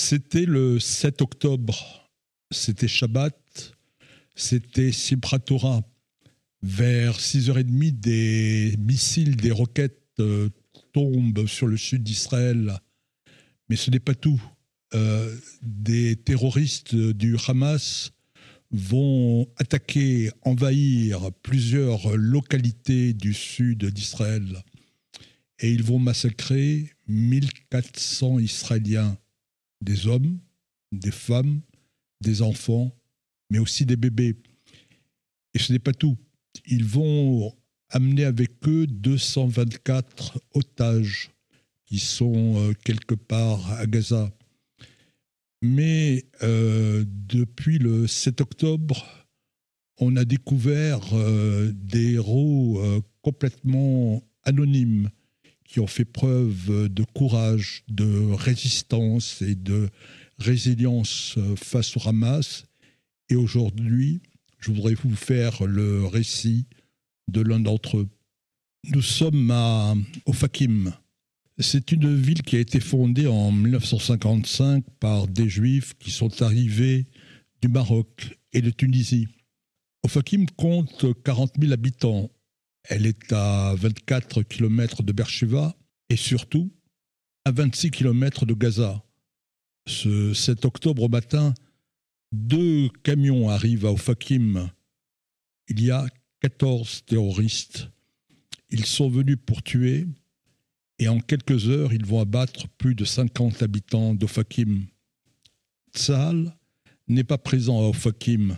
C'était le 7 octobre, c'était Shabbat, c'était Simchat Torah. Vers 6h30, des missiles, des roquettes euh, tombent sur le sud d'Israël. Mais ce n'est pas tout. Euh, des terroristes du Hamas vont attaquer, envahir plusieurs localités du sud d'Israël. Et ils vont massacrer 1400 Israéliens, des hommes, des femmes, des enfants, mais aussi des bébés. Et ce n'est pas tout. Ils vont amener avec eux 224 otages qui sont euh, quelque part à Gaza. Mais euh, depuis le 7 octobre, on a découvert euh, des héros complètement anonymes qui ont fait preuve de courage, de résistance et de résilience face au Hamas. Et aujourd'hui, je voudrais vous faire le récit de l'un d'entre eux. Nous sommes à Ofakim. C'est une ville qui a été fondée en 1955 par des juifs qui sont arrivés du Maroc et de Tunisie. Ofakim compte 40 000 habitants. Elle est à 24 km de Beersheba et surtout à 26 km de Gaza. Ce 7 octobre matin, deux camions arrivent à Ofakim. Il y a 14 terroristes. Ils sont venus pour tuer et en quelques heures, ils vont abattre plus de 50 habitants d'Ofakim. Tzal n'est pas présent à Ofakim.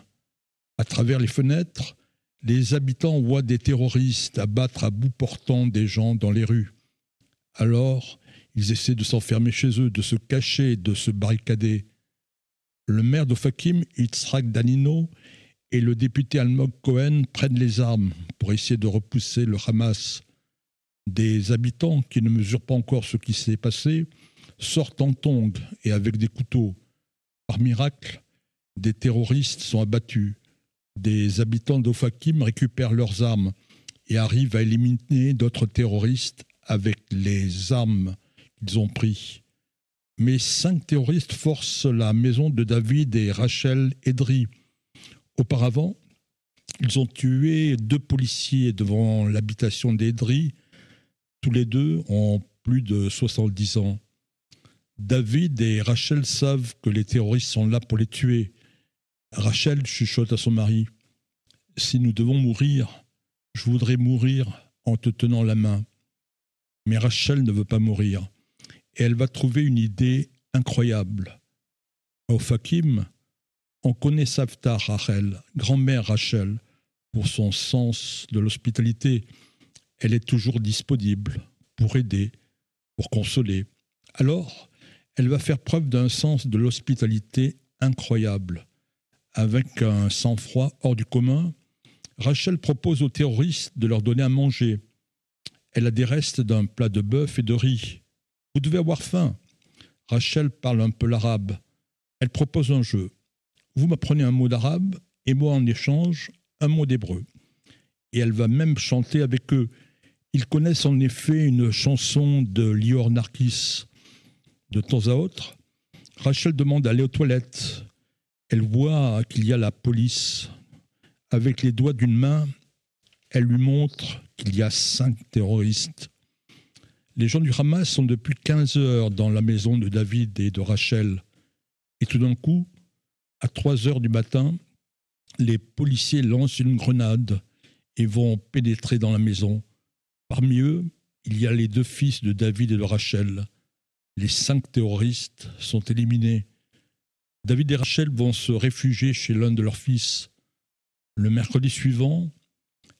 À travers les fenêtres, les habitants voient des terroristes abattre à bout portant des gens dans les rues. Alors, ils essaient de s'enfermer chez eux, de se cacher, de se barricader. Le maire d'Ofakim, Yitzhak Danino, et le député Almog Cohen prennent les armes pour essayer de repousser le Hamas. Des habitants qui ne mesurent pas encore ce qui s'est passé sortent en tongs et avec des couteaux. Par miracle, des terroristes sont abattus. Des habitants d'Ofakim récupèrent leurs armes et arrivent à éliminer d'autres terroristes avec les armes qu'ils ont pris. Mais cinq terroristes forcent la maison de David et Rachel Edry Auparavant, ils ont tué deux policiers devant l'habitation d'Edry. Tous les deux ont plus de 70 ans. David et Rachel savent que les terroristes sont là pour les tuer. Rachel chuchote à son mari Si nous devons mourir, je voudrais mourir en te tenant la main. Mais Rachel ne veut pas mourir. Et elle va trouver une idée incroyable. Au Fakim, on connaît Savta Rachel, grand-mère Rachel, pour son sens de l'hospitalité. Elle est toujours disponible pour aider, pour consoler. Alors, elle va faire preuve d'un sens de l'hospitalité incroyable. Avec un sang-froid hors du commun, Rachel propose aux terroristes de leur donner à manger. Elle a des restes d'un plat de bœuf et de riz. Vous devez avoir faim. Rachel parle un peu l'arabe. Elle propose un jeu vous m'apprenez un mot d'arabe et moi en échange un mot d'hébreu. Et elle va même chanter avec eux. Ils connaissent en effet une chanson de Lior Narkis. De temps à autre, Rachel demande d'aller aux toilettes. Elle voit qu'il y a la police. Avec les doigts d'une main, elle lui montre qu'il y a cinq terroristes. Les gens du Hamas sont depuis 15 heures dans la maison de David et de Rachel. Et tout d'un coup, à 3 heures du matin, les policiers lancent une grenade et vont pénétrer dans la maison. Parmi eux, il y a les deux fils de David et de Rachel. Les cinq terroristes sont éliminés. David et Rachel vont se réfugier chez l'un de leurs fils. Le mercredi suivant,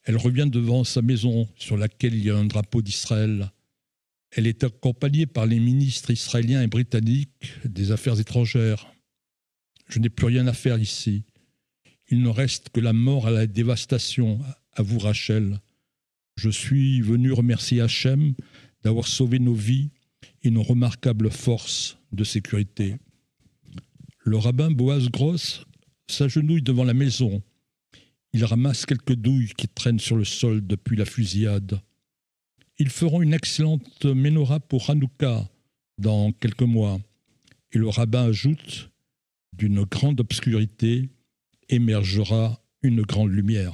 elle revient devant sa maison sur laquelle il y a un drapeau d'Israël. Elle est accompagnée par les ministres israéliens et britanniques des Affaires étrangères. Je n'ai plus rien à faire ici. Il ne reste que la mort à la dévastation. À vous, Rachel. Je suis venu remercier Hachem d'avoir sauvé nos vies et nos remarquables forces de sécurité. Le rabbin Boaz Gross s'agenouille devant la maison. Il ramasse quelques douilles qui traînent sur le sol depuis la fusillade. Ils feront une excellente menorah pour Hanouka dans quelques mois. Et le rabbin ajoute D'une grande obscurité émergera une grande lumière.